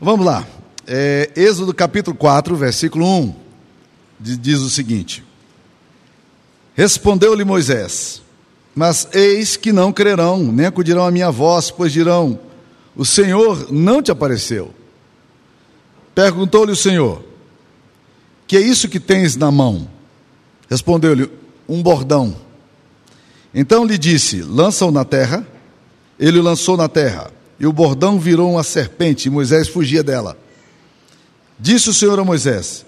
Vamos lá. É, Êxodo capítulo 4, versículo 1, diz o seguinte: Respondeu-lhe Moisés: Mas eis que não crerão, nem acudirão à minha voz, pois dirão: O Senhor não te apareceu. Perguntou-lhe o Senhor: Que é isso que tens na mão? Respondeu-lhe: Um bordão. Então lhe disse: Lança-o na terra. Ele o lançou na terra, e o bordão virou uma serpente, e Moisés fugia dela. Disse o Senhor a Moisés: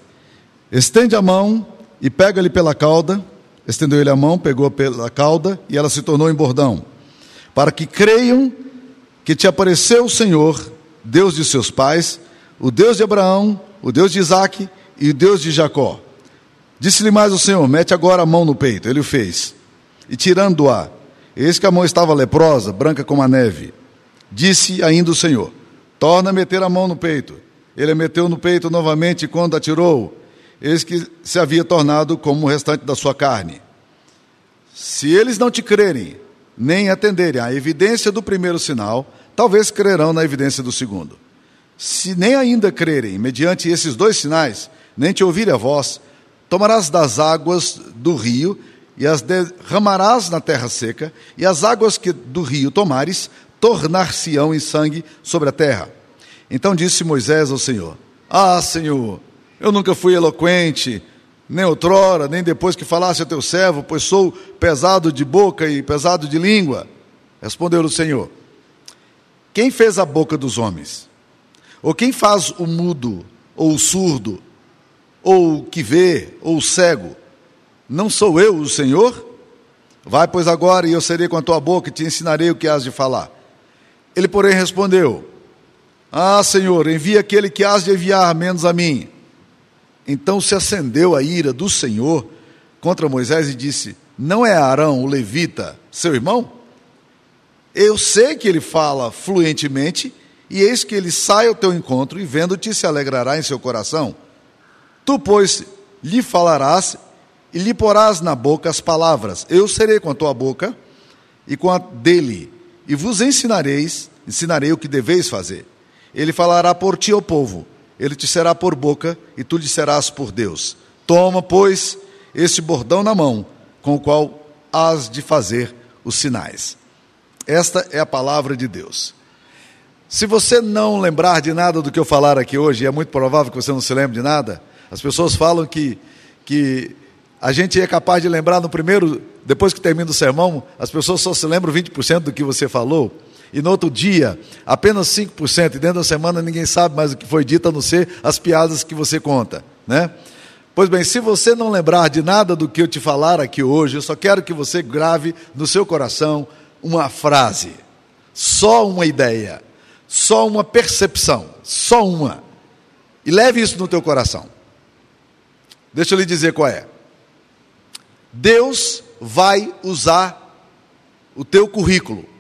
Estende a mão e pega-lhe pela cauda Estendeu ele a mão, pegou pela cauda e ela se tornou em bordão, para que creiam que te apareceu o Senhor, Deus de seus pais, o Deus de Abraão, o Deus de Isaac e o Deus de Jacó. Disse-lhe mais o Senhor: Mete agora a mão no peito. Ele o fez. E tirando-a, eis que a mão estava leprosa, branca como a neve. Disse ainda o Senhor: Torna a meter a mão no peito. Ele a meteu no peito novamente, quando a tirou, eis que se havia tornado como o restante da sua carne. Se eles não te crerem, nem atenderem à evidência do primeiro sinal, talvez crerão na evidência do segundo. Se nem ainda crerem, mediante esses dois sinais, nem te ouvirem a voz, tomarás das águas do rio e as derramarás na terra seca, e as águas que do rio tomares tornar-se-ão em sangue sobre a terra. Então disse Moisés ao Senhor: Ah, Senhor, eu nunca fui eloquente, nem outrora, nem depois que falasse a teu servo, pois sou pesado de boca e pesado de língua. Respondeu o Senhor: Quem fez a boca dos homens? Ou quem faz o mudo, ou o surdo, ou o que vê, ou o cego? Não sou eu o Senhor? Vai, pois, agora, e eu serei com a tua boca e te ensinarei o que has de falar. Ele, porém, respondeu: Ah, Senhor, envia aquele que has de enviar, menos a mim. Então se acendeu a ira do Senhor contra Moisés e disse: Não é Arão, o levita, seu irmão? Eu sei que ele fala fluentemente, e eis que ele sai ao teu encontro, e vendo-te se alegrará em seu coração. Tu, pois, lhe falarás e lhe porás na boca as palavras: Eu serei com a tua boca e com a dele, e vos ensinareis, ensinarei o que deveis fazer. Ele falará por ti ao povo ele te será por boca e tu lhe serás por Deus. Toma, pois, este bordão na mão, com o qual has de fazer os sinais. Esta é a palavra de Deus. Se você não lembrar de nada do que eu falar aqui hoje, e é muito provável que você não se lembre de nada, as pessoas falam que, que a gente é capaz de lembrar no primeiro, depois que termina o sermão, as pessoas só se lembram 20% do que você falou e no outro dia apenas 5%, e dentro da semana ninguém sabe mais o que foi dito, a não ser as piadas que você conta, né? Pois bem, se você não lembrar de nada do que eu te falar aqui hoje, eu só quero que você grave no seu coração uma frase, só uma ideia, só uma percepção, só uma. E leve isso no teu coração. Deixa eu lhe dizer qual é. Deus vai usar o teu currículo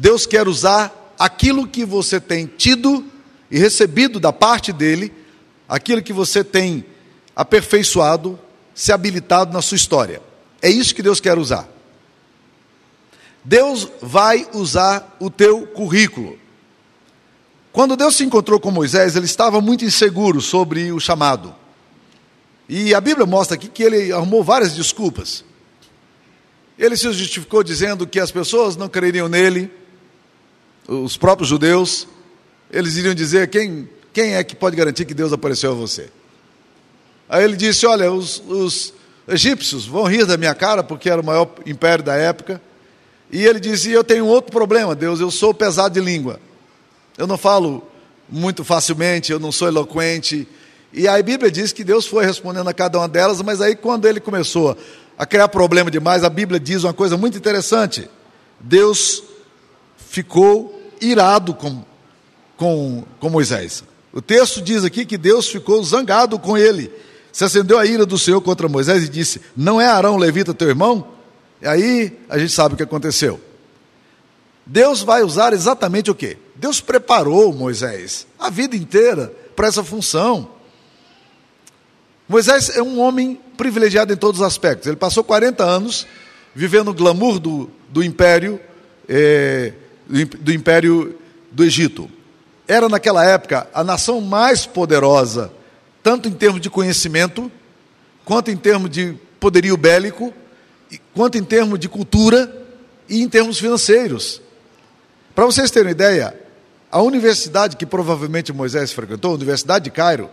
Deus quer usar aquilo que você tem tido e recebido da parte dele, aquilo que você tem aperfeiçoado, se habilitado na sua história. É isso que Deus quer usar. Deus vai usar o teu currículo. Quando Deus se encontrou com Moisés, ele estava muito inseguro sobre o chamado. E a Bíblia mostra aqui que ele arrumou várias desculpas. Ele se justificou dizendo que as pessoas não creriam nele, os próprios judeus, eles iriam dizer: quem, quem é que pode garantir que Deus apareceu a você? Aí ele disse: Olha, os, os egípcios vão rir da minha cara, porque era o maior império da época. E ele dizia: Eu tenho outro problema, Deus, eu sou pesado de língua. Eu não falo muito facilmente, eu não sou eloquente. E a Bíblia diz que Deus foi respondendo a cada uma delas, mas aí quando ele começou a criar problema demais, a Bíblia diz uma coisa muito interessante. Deus ficou irado com, com, com Moisés. O texto diz aqui que Deus ficou zangado com ele. Se acendeu a ira do Senhor contra Moisés e disse: Não é Arão levita teu irmão? E aí a gente sabe o que aconteceu. Deus vai usar exatamente o que? Deus preparou Moisés a vida inteira para essa função. Moisés é um homem privilegiado em todos os aspectos. Ele passou 40 anos vivendo o glamour do, do império, é, do império do Egito. era naquela época a nação mais poderosa, tanto em termos de conhecimento, quanto em termos de poderio bélico, quanto em termos de cultura e em termos financeiros. Para vocês terem uma ideia, a universidade que provavelmente Moisés frequentou, a Universidade de Cairo,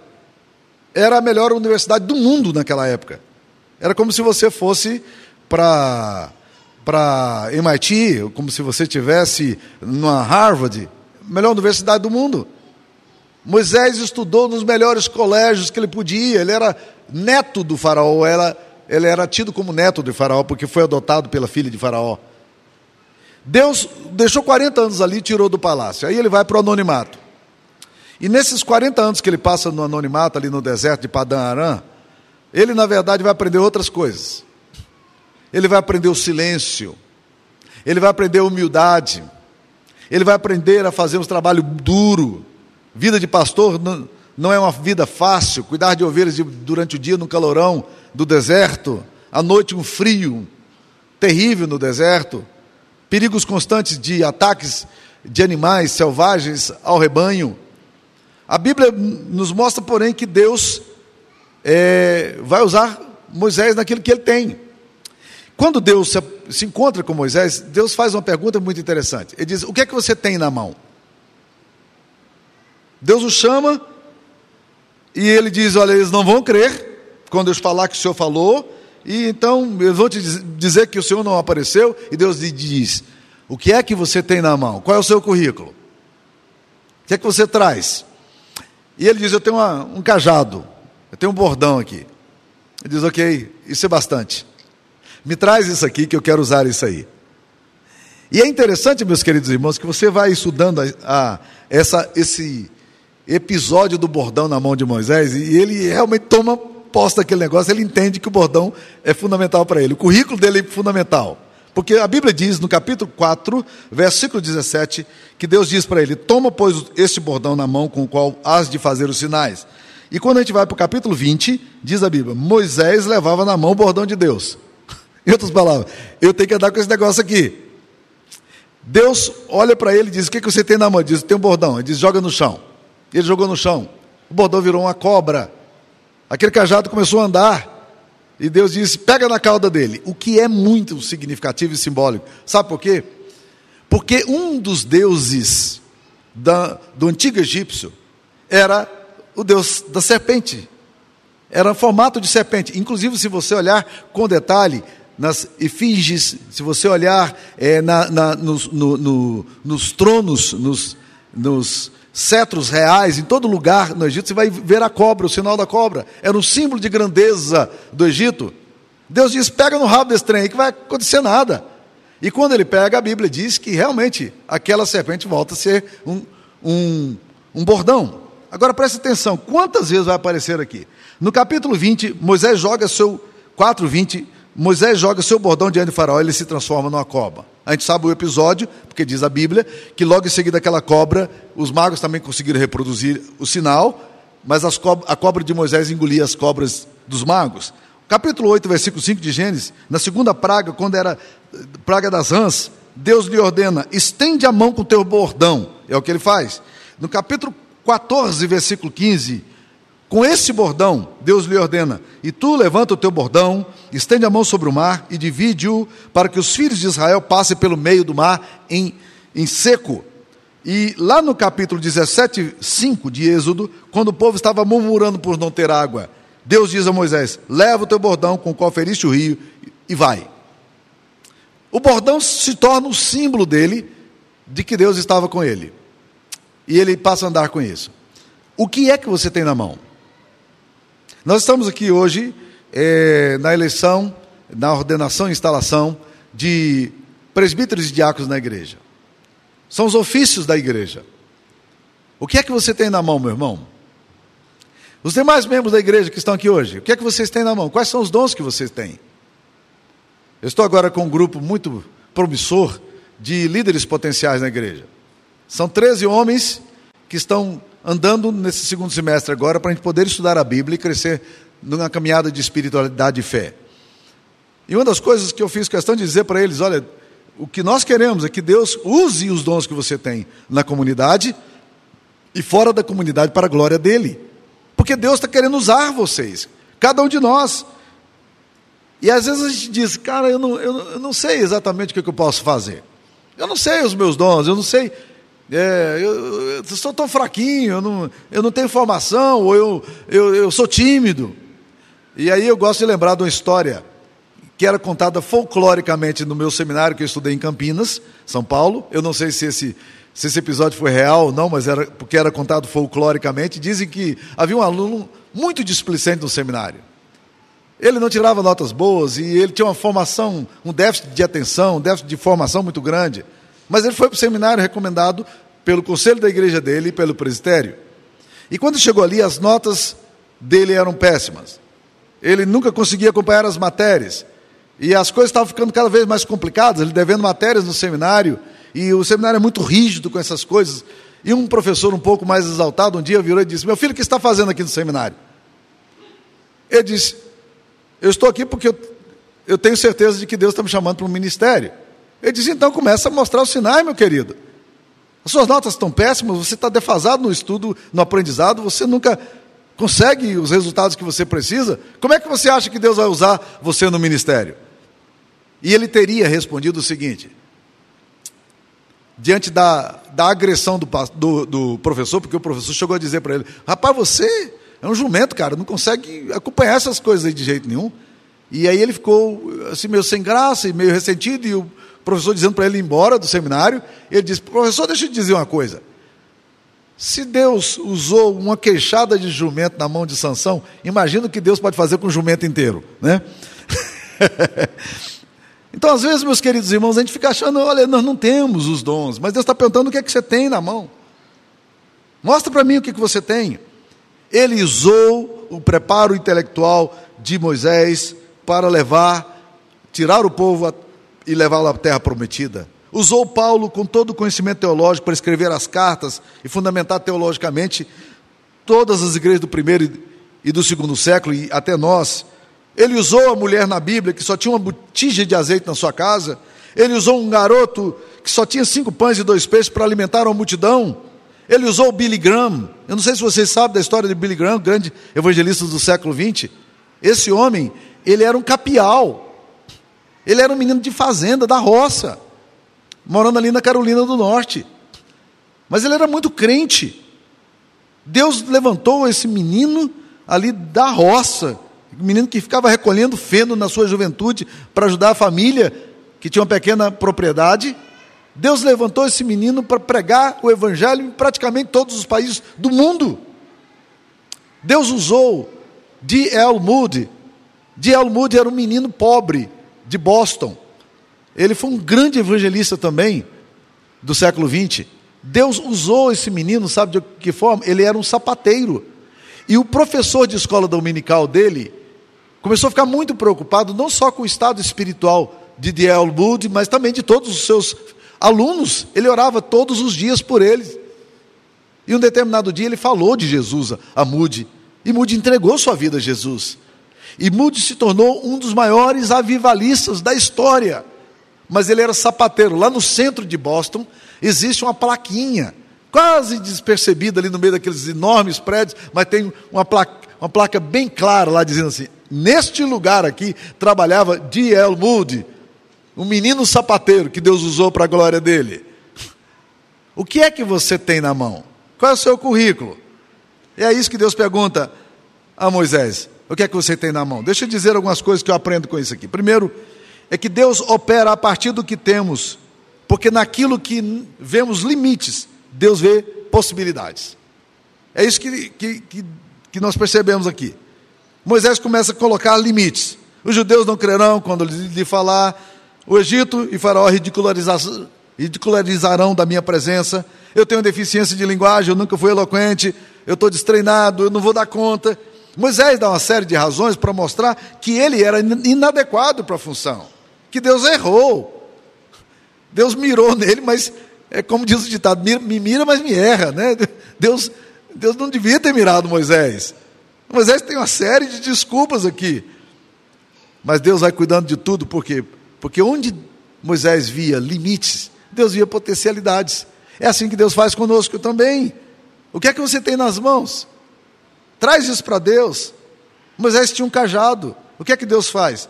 era a melhor universidade do mundo naquela época. Era como se você fosse para para MIT, como se você tivesse numa Harvard, melhor universidade do mundo. Moisés estudou nos melhores colégios que ele podia, ele era neto do faraó, era, ele era tido como neto de faraó, porque foi adotado pela filha de faraó. Deus deixou 40 anos ali tirou do palácio, aí ele vai para o anonimato. E nesses 40 anos que ele passa no anonimato, ali no deserto de Padã Arã, ele na verdade vai aprender outras coisas. Ele vai aprender o silêncio, ele vai aprender a humildade, ele vai aprender a fazer um trabalho duro. Vida de pastor não, não é uma vida fácil, cuidar de ovelhas de, durante o dia no calorão do deserto, à noite um frio terrível no deserto, perigos constantes de ataques de animais selvagens ao rebanho. A Bíblia nos mostra, porém, que Deus é, vai usar Moisés naquilo que ele tem. Quando Deus se, se encontra com Moisés, Deus faz uma pergunta muito interessante. Ele diz: O que é que você tem na mão? Deus o chama e ele diz: Olha, eles não vão crer quando eu falar que o Senhor falou, e então eles vão te dizer que o Senhor não apareceu. E Deus lhe diz: O que é que você tem na mão? Qual é o seu currículo? O que é que você traz? E ele diz: Eu tenho uma, um cajado, eu tenho um bordão aqui. Ele diz: Ok, isso é bastante. Me traz isso aqui que eu quero usar isso aí. E é interessante, meus queridos irmãos, que você vai estudando a, a, essa, esse episódio do bordão na mão de Moisés e ele realmente toma posse daquele negócio, ele entende que o bordão é fundamental para ele. O currículo dele é fundamental. Porque a Bíblia diz no capítulo 4, versículo 17, que Deus diz para ele: Toma, pois, este bordão na mão com o qual has de fazer os sinais. E quando a gente vai para o capítulo 20, diz a Bíblia: Moisés levava na mão o bordão de Deus. Em outras palavras, eu tenho que andar com esse negócio aqui. Deus olha para ele e diz: O que, que você tem na mão? Ele diz: Tem um bordão. Ele diz: Joga no chão. Ele jogou no chão. O bordão virou uma cobra. Aquele cajado começou a andar. E Deus disse: Pega na cauda dele. O que é muito significativo e simbólico. Sabe por quê? Porque um dos deuses da, do antigo egípcio era o deus da serpente. Era formato de serpente. Inclusive, se você olhar com detalhe, nas efígies, se você olhar é, na, na, nos, no, no, nos tronos, nos, nos cetros reais, em todo lugar no Egito, você vai ver a cobra, o sinal da cobra. Era um símbolo de grandeza do Egito. Deus diz: pega no rabo desse trem aí que vai acontecer nada. E quando ele pega, a Bíblia diz que realmente aquela serpente volta a ser um, um, um bordão. Agora preste atenção: quantas vezes vai aparecer aqui? No capítulo 20, Moisés joga seu 4, 20 Moisés joga seu bordão diante de Faraó e ele se transforma numa cobra. A gente sabe o episódio, porque diz a Bíblia, que logo em seguida aquela cobra, os magos também conseguiram reproduzir o sinal, mas co a cobra de Moisés engolia as cobras dos magos. Capítulo 8, versículo 5 de Gênesis, na segunda praga, quando era praga das rãs, Deus lhe ordena: estende a mão com o teu bordão. É o que ele faz. No capítulo 14, versículo 15, com esse bordão, Deus lhe ordena: E tu levanta o teu bordão, estende a mão sobre o mar e divide-o, para que os filhos de Israel passem pelo meio do mar em, em seco. E lá no capítulo 17, 5 de Êxodo, quando o povo estava murmurando por não ter água, Deus diz a Moisés: Leva o teu bordão com o qual feriste o rio e vai. O bordão se torna o símbolo dele, de que Deus estava com ele. E ele passa a andar com isso. O que é que você tem na mão? Nós estamos aqui hoje é, na eleição, na ordenação e instalação de presbíteros e diáconos na igreja. São os ofícios da igreja. O que é que você tem na mão, meu irmão? Os demais membros da igreja que estão aqui hoje, o que é que vocês têm na mão? Quais são os dons que vocês têm? Eu estou agora com um grupo muito promissor de líderes potenciais na igreja. São 13 homens que estão andando nesse segundo semestre agora para a gente poder estudar a Bíblia e crescer numa caminhada de espiritualidade e fé. E uma das coisas que eu fiz questão de dizer para eles: olha, o que nós queremos é que Deus use os dons que você tem na comunidade e fora da comunidade para a glória dele. Porque Deus está querendo usar vocês, cada um de nós. E às vezes a gente diz, cara, eu não, eu, eu não sei exatamente o que, que eu posso fazer. Eu não sei os meus dons, eu não sei. É, eu, eu, sou tão fraquinho, eu não, eu não tenho formação, ou eu, eu, eu sou tímido. E aí eu gosto de lembrar de uma história que era contada folcloricamente no meu seminário que eu estudei em Campinas, São Paulo. Eu não sei se esse, se esse episódio foi real ou não, mas era porque era contado folcloricamente. Dizem que havia um aluno muito displicente no seminário. Ele não tirava notas boas e ele tinha uma formação, um déficit de atenção, um déficit de formação muito grande. Mas ele foi para o seminário recomendado pelo conselho da igreja dele e pelo presbitério. E quando chegou ali, as notas dele eram péssimas. Ele nunca conseguia acompanhar as matérias. E as coisas estavam ficando cada vez mais complicadas, ele devendo matérias no seminário, e o seminário é muito rígido com essas coisas. E um professor um pouco mais exaltado um dia virou e disse: Meu filho, o que está fazendo aqui no seminário? Ele disse: Eu estou aqui porque eu, eu tenho certeza de que Deus está me chamando para um ministério. Ele disse: Então começa a mostrar os sinais, meu querido. As suas notas estão péssimas, você está defasado no estudo, no aprendizado, você nunca consegue os resultados que você precisa. Como é que você acha que Deus vai usar você no ministério? E ele teria respondido o seguinte: diante da, da agressão do, do, do professor, porque o professor chegou a dizer para ele: rapaz, você é um jumento, cara, não consegue acompanhar essas coisas de jeito nenhum. E aí ele ficou assim, meio sem graça e meio ressentido, e o professor dizendo para ele ir embora do seminário. Ele disse: professor, deixa eu te dizer uma coisa. Se Deus usou uma queixada de jumento na mão de Sansão, imagina o que Deus pode fazer com o jumento inteiro, né? Então, às vezes, meus queridos irmãos, a gente fica achando, olha, nós não temos os dons, mas Deus está perguntando o que é que você tem na mão. Mostra para mim o que, é que você tem. Ele usou o preparo intelectual de Moisés para levar, tirar o povo e levá-lo à terra prometida. Usou Paulo com todo o conhecimento teológico para escrever as cartas e fundamentar teologicamente todas as igrejas do primeiro e do segundo século e até nós. Ele usou a mulher na Bíblia que só tinha uma botija de azeite na sua casa. Ele usou um garoto que só tinha cinco pães e dois peixes para alimentar uma multidão. Ele usou Billy Graham. Eu não sei se vocês sabem da história de Billy Graham, grande evangelista do século XX. Esse homem, ele era um capial. Ele era um menino de fazenda, da roça, morando ali na Carolina do Norte. Mas ele era muito crente. Deus levantou esse menino ali da roça menino que ficava recolhendo feno na sua juventude para ajudar a família, que tinha uma pequena propriedade. Deus levantou esse menino para pregar o evangelho em praticamente todos os países do mundo. Deus usou D.L. Moody. D.L. Moody era um menino pobre de Boston. Ele foi um grande evangelista também do século XX. Deus usou esse menino, sabe de que forma? Ele era um sapateiro. E o professor de escola dominical dele começou a ficar muito preocupado, não só com o estado espiritual de D.L. Moody, mas também de todos os seus alunos. Ele orava todos os dias por eles. E um determinado dia ele falou de Jesus a Moody. E Moody entregou sua vida a Jesus. E Moody se tornou um dos maiores avivalistas da história. Mas ele era sapateiro. Lá no centro de Boston existe uma plaquinha, quase despercebida ali no meio daqueles enormes prédios, mas tem uma placa, uma placa bem clara lá dizendo assim: Neste lugar aqui trabalhava D.L. Moody, um menino sapateiro que Deus usou para a glória dele. O que é que você tem na mão? Qual é o seu currículo? E é isso que Deus pergunta a Moisés: O que é que você tem na mão? Deixa eu dizer algumas coisas que eu aprendo com isso aqui. Primeiro, é que Deus opera a partir do que temos, porque naquilo que vemos limites, Deus vê possibilidades. É isso que, que, que, que nós percebemos aqui. Moisés começa a colocar limites. Os judeus não crerão quando lhe falar, o Egito e Faraó ridicularizarão da minha presença. Eu tenho deficiência de linguagem, eu nunca fui eloquente, eu estou destreinado, eu não vou dar conta. Moisés dá uma série de razões para mostrar que ele era inadequado para a função, que Deus errou. Deus mirou nele, mas é como diz o ditado: me mira, mas me erra. Né? Deus, Deus não devia ter mirado Moisés. Moisés tem uma série de desculpas aqui. Mas Deus vai cuidando de tudo, por quê? Porque onde Moisés via limites, Deus via potencialidades. É assim que Deus faz conosco também. O que é que você tem nas mãos? Traz isso para Deus. Moisés tinha um cajado. O que é que Deus faz?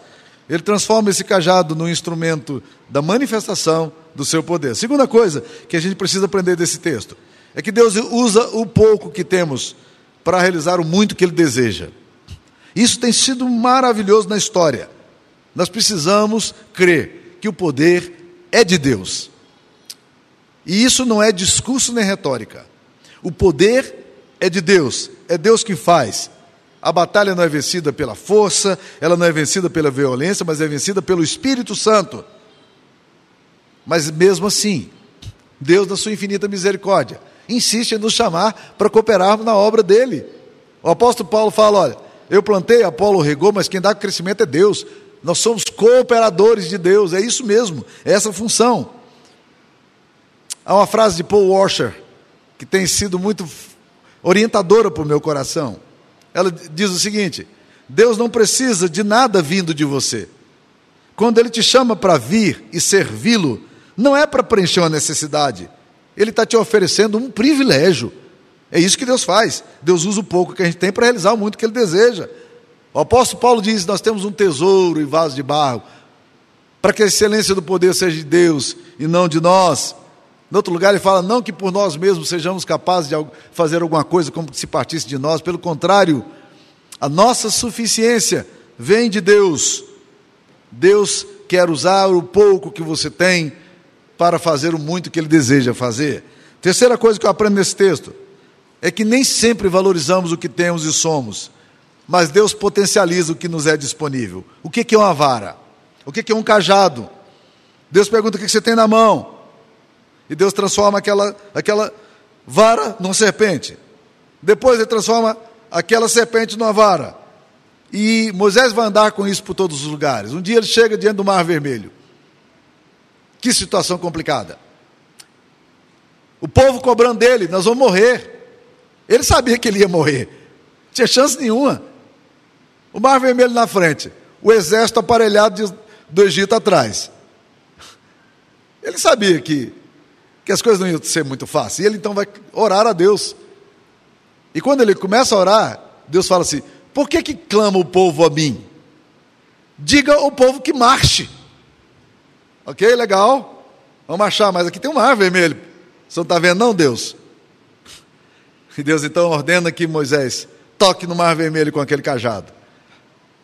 Ele transforma esse cajado num instrumento da manifestação do seu poder. Segunda coisa que a gente precisa aprender desse texto é que Deus usa o pouco que temos para realizar o muito que Ele deseja. Isso tem sido maravilhoso na história. Nós precisamos crer que o poder é de Deus. E isso não é discurso nem retórica. O poder é de Deus, é Deus que faz. A batalha não é vencida pela força, ela não é vencida pela violência, mas é vencida pelo Espírito Santo. Mas mesmo assim, Deus, na sua infinita misericórdia, insiste em nos chamar para cooperarmos na obra dele. O apóstolo Paulo fala: olha, eu plantei, Apolo regou, mas quem dá crescimento é Deus. Nós somos cooperadores de Deus, é isso mesmo, é essa função. Há uma frase de Paul Washer que tem sido muito orientadora para o meu coração. Ela diz o seguinte: Deus não precisa de nada vindo de você. Quando Ele te chama para vir e servi-lo, não é para preencher uma necessidade, Ele está te oferecendo um privilégio. É isso que Deus faz. Deus usa o pouco que a gente tem para realizar o muito que Ele deseja. O apóstolo Paulo diz: Nós temos um tesouro em vaso de barro, para que a excelência do poder seja de Deus e não de nós. Em outro lugar, ele fala: Não que por nós mesmos sejamos capazes de fazer alguma coisa como se partisse de nós, pelo contrário, a nossa suficiência vem de Deus. Deus quer usar o pouco que você tem para fazer o muito que Ele deseja fazer. Terceira coisa que eu aprendo nesse texto é que nem sempre valorizamos o que temos e somos, mas Deus potencializa o que nos é disponível. O que é uma vara? O que é um cajado? Deus pergunta o que você tem na mão, e Deus transforma aquela, aquela vara numa serpente. Depois Ele transforma aquela serpente numa vara. E Moisés vai andar com isso por todos os lugares. Um dia ele chega diante do Mar Vermelho. Que situação complicada. O povo cobrando dele, nós vamos morrer. Ele sabia que ele ia morrer. Não tinha chance nenhuma. O Mar Vermelho na frente, o exército aparelhado de, do Egito atrás. Ele sabia que, que as coisas não iam ser muito fáceis. E ele então vai orar a Deus. E quando ele começa a orar, Deus fala assim: Por que, que clama o povo a mim? Diga ao povo que marche. Ok, legal. Vamos marchar, mas aqui tem um mar vermelho. Você não está vendo, não, Deus? E Deus então ordena que Moisés toque no mar vermelho com aquele cajado.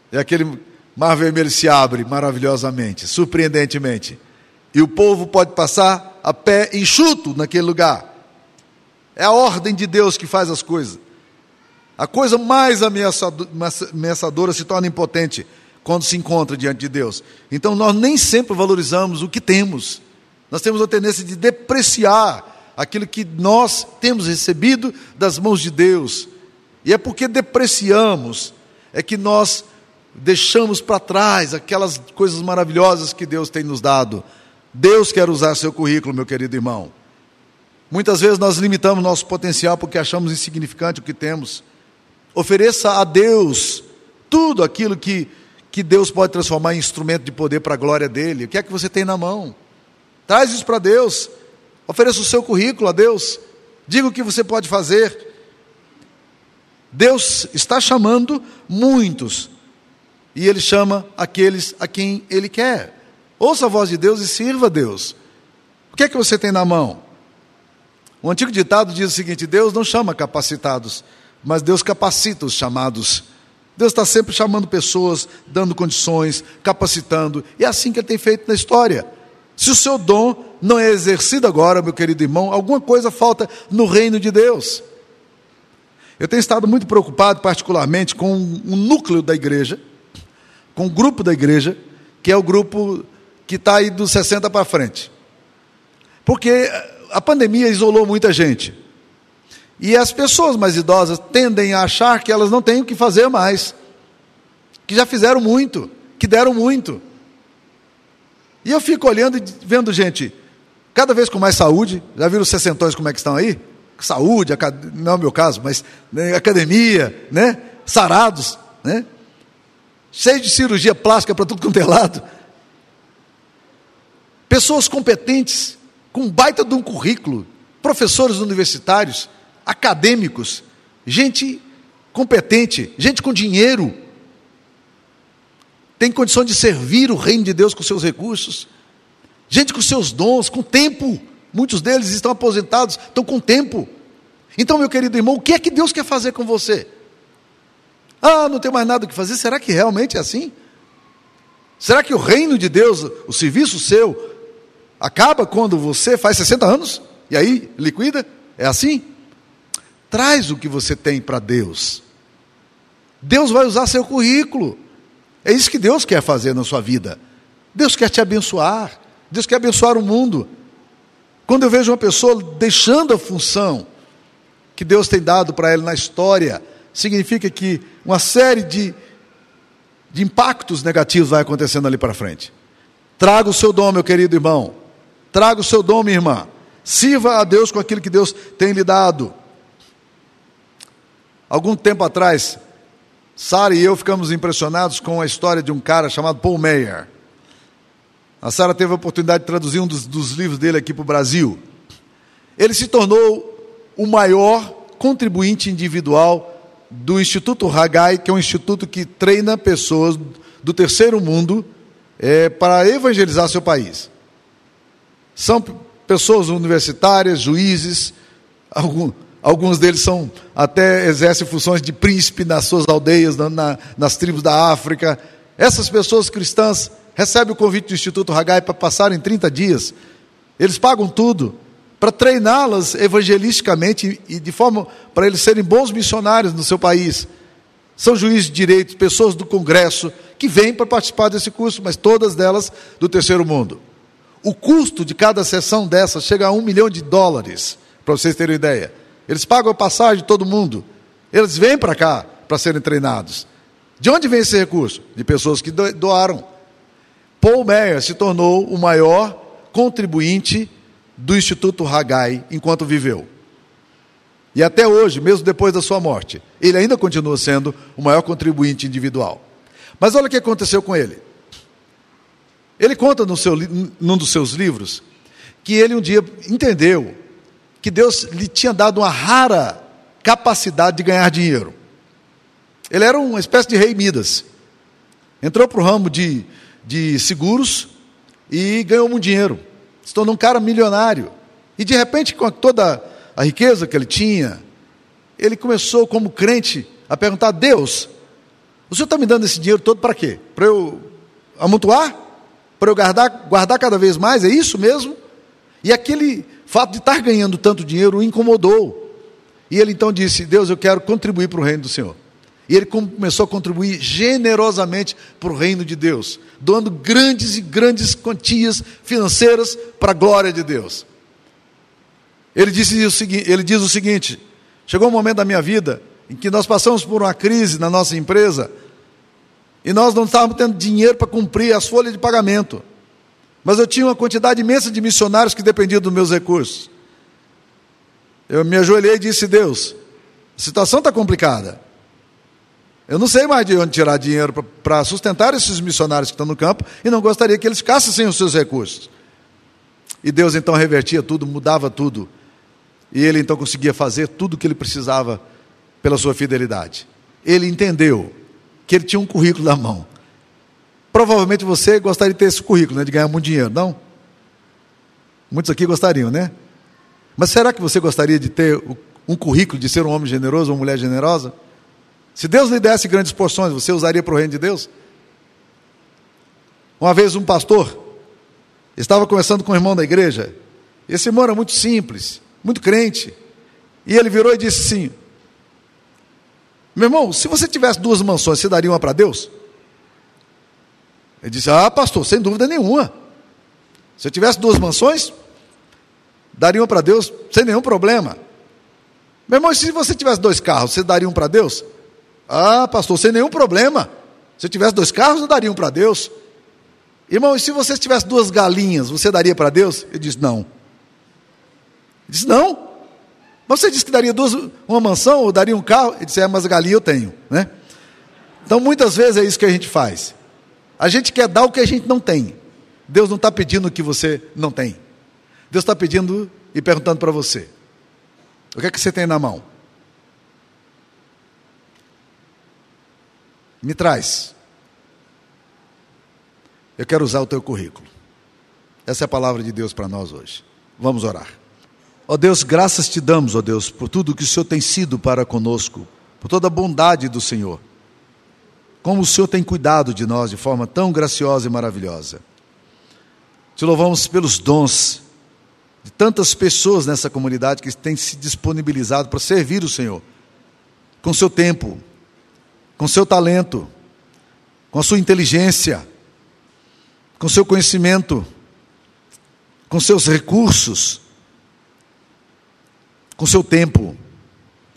E aquele mar vermelho se abre maravilhosamente, surpreendentemente. E o povo pode passar a pé enxuto naquele lugar. É a ordem de Deus que faz as coisas. A coisa mais ameaçadora se torna impotente quando se encontra diante de Deus. Então nós nem sempre valorizamos o que temos. Nós temos a tendência de depreciar aquilo que nós temos recebido das mãos de Deus. E é porque depreciamos é que nós deixamos para trás aquelas coisas maravilhosas que Deus tem nos dado. Deus quer usar seu currículo, meu querido irmão. Muitas vezes nós limitamos nosso potencial porque achamos insignificante o que temos. Ofereça a Deus tudo aquilo que, que Deus pode transformar em instrumento de poder para a glória dele. O que é que você tem na mão? Traz isso para Deus. Ofereça o seu currículo a Deus. Diga o que você pode fazer. Deus está chamando muitos. E Ele chama aqueles a quem Ele quer. Ouça a voz de Deus e sirva a Deus. O que é que você tem na mão? O antigo ditado diz o seguinte: Deus não chama capacitados, mas Deus capacita os chamados. Deus está sempre chamando pessoas, dando condições, capacitando, e é assim que Ele tem feito na história. Se o seu dom não é exercido agora, meu querido irmão, alguma coisa falta no reino de Deus. Eu tenho estado muito preocupado, particularmente, com um núcleo da igreja, com o um grupo da igreja, que é o grupo que está aí dos 60 para frente. Porque a pandemia isolou muita gente. E as pessoas mais idosas tendem a achar que elas não têm o que fazer mais, que já fizeram muito, que deram muito. E eu fico olhando e vendo gente, cada vez com mais saúde, já viram os sessentões como é que estão aí? Saúde, não é o meu caso, mas né, academia, né? Sarados, né? Cheio de cirurgia plástica para tudo quanto é lado. Pessoas competentes, com baita de um currículo, professores universitários, acadêmicos, gente competente, gente com dinheiro, tem condição de servir o reino de Deus com seus recursos, gente com seus dons, com tempo. Muitos deles estão aposentados, estão com tempo. Então, meu querido irmão, o que é que Deus quer fazer com você? Ah, não tem mais nada o que fazer. Será que realmente é assim? Será que o reino de Deus, o serviço seu, acaba quando você faz 60 anos? E aí liquida? É assim? Traz o que você tem para Deus. Deus vai usar seu currículo. É isso que Deus quer fazer na sua vida. Deus quer te abençoar. Deus quer abençoar o mundo. Quando eu vejo uma pessoa deixando a função que Deus tem dado para ela na história, significa que uma série de, de impactos negativos vai acontecendo ali para frente. Traga o seu dom, meu querido irmão. Traga o seu dom, minha irmã. Sirva a Deus com aquilo que Deus tem lhe dado. Algum tempo atrás, Sara e eu ficamos impressionados com a história de um cara chamado Paul Meyer. A Sara teve a oportunidade de traduzir um dos, dos livros dele aqui para o Brasil. Ele se tornou o maior contribuinte individual do Instituto Haggai, que é um instituto que treina pessoas do terceiro mundo é, para evangelizar seu país. São pessoas universitárias, juízes, alguns deles são até exercem funções de príncipe nas suas aldeias, na, na, nas tribos da África. Essas pessoas cristãs recebem o convite do Instituto Haggai para passarem 30 dias. Eles pagam tudo para treiná-las evangelisticamente e de forma para eles serem bons missionários no seu país. São juízes de direito, pessoas do Congresso que vêm para participar desse curso, mas todas delas do terceiro mundo. O custo de cada sessão dessas chega a um milhão de dólares, para vocês terem ideia. Eles pagam a passagem de todo mundo. Eles vêm para cá para serem treinados. De onde vem esse recurso? De pessoas que doaram. Paul Meyer se tornou o maior contribuinte do Instituto Haggai enquanto viveu. E até hoje, mesmo depois da sua morte, ele ainda continua sendo o maior contribuinte individual. Mas olha o que aconteceu com ele. Ele conta no seu, num dos seus livros que ele um dia entendeu que Deus lhe tinha dado uma rara capacidade de ganhar dinheiro. Ele era uma espécie de rei Midas. Entrou para o ramo de, de seguros e ganhou muito dinheiro se tornou um cara milionário. E de repente, com toda a riqueza que ele tinha, ele começou, como crente, a perguntar: Deus, o Senhor está me dando esse dinheiro todo para quê? Para eu amontoar? Para eu guardar, guardar cada vez mais? É isso mesmo? E aquele fato de estar ganhando tanto dinheiro o incomodou. E ele então disse: Deus, eu quero contribuir para o reino do Senhor. E ele começou a contribuir generosamente para o reino de Deus, doando grandes e grandes quantias financeiras para a glória de Deus. Ele, disse o seguinte, ele diz o seguinte: chegou um momento da minha vida em que nós passamos por uma crise na nossa empresa e nós não estávamos tendo dinheiro para cumprir as folhas de pagamento. Mas eu tinha uma quantidade imensa de missionários que dependiam dos meus recursos. Eu me ajoelhei e disse: Deus, a situação está complicada. Eu não sei mais de onde tirar dinheiro para sustentar esses missionários que estão no campo e não gostaria que eles ficassem sem os seus recursos. E Deus então revertia tudo, mudava tudo. E ele então conseguia fazer tudo o que ele precisava pela sua fidelidade. Ele entendeu que ele tinha um currículo na mão. Provavelmente você gostaria de ter esse currículo, né, de ganhar muito dinheiro, não? Muitos aqui gostariam, né? Mas será que você gostaria de ter um currículo de ser um homem generoso uma mulher generosa? Se Deus lhe desse grandes porções, você usaria para o reino de Deus? Uma vez um pastor estava conversando com um irmão da igreja. Esse irmão era muito simples, muito crente. E ele virou e disse assim: Meu irmão, se você tivesse duas mansões, você daria uma para Deus? Ele disse: Ah, pastor, sem dúvida nenhuma. Se eu tivesse duas mansões, daria uma para Deus sem nenhum problema. Meu irmão, se você tivesse dois carros, você daria um para Deus? Ah, pastor, sem nenhum problema. Se eu tivesse dois carros, eu daria um para Deus. Irmão, e se você tivesse duas galinhas, você daria para Deus? Ele disse, não. Ele disse, não. Mas você disse que daria duas, uma mansão ou daria um carro? Ele disse, é, mas galinha eu tenho. Né? Então, muitas vezes é isso que a gente faz. A gente quer dar o que a gente não tem. Deus não está pedindo o que você não tem. Deus está pedindo e perguntando para você: O que é que você tem na mão? Me traz. Eu quero usar o teu currículo. Essa é a palavra de Deus para nós hoje. Vamos orar. Ó Deus, graças te damos, ó Deus, por tudo que o Senhor tem sido para conosco, por toda a bondade do Senhor. Como o Senhor tem cuidado de nós de forma tão graciosa e maravilhosa. Te louvamos pelos dons de tantas pessoas nessa comunidade que têm se disponibilizado para servir o Senhor, com seu tempo, com seu talento, com a sua inteligência, com seu conhecimento, com seus recursos, com seu tempo.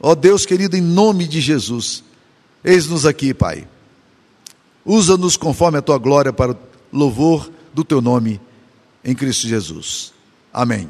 Ó oh Deus querido, em nome de Jesus, eis-nos aqui, Pai. Usa-nos conforme a tua glória para o louvor do teu nome em Cristo Jesus. Amém.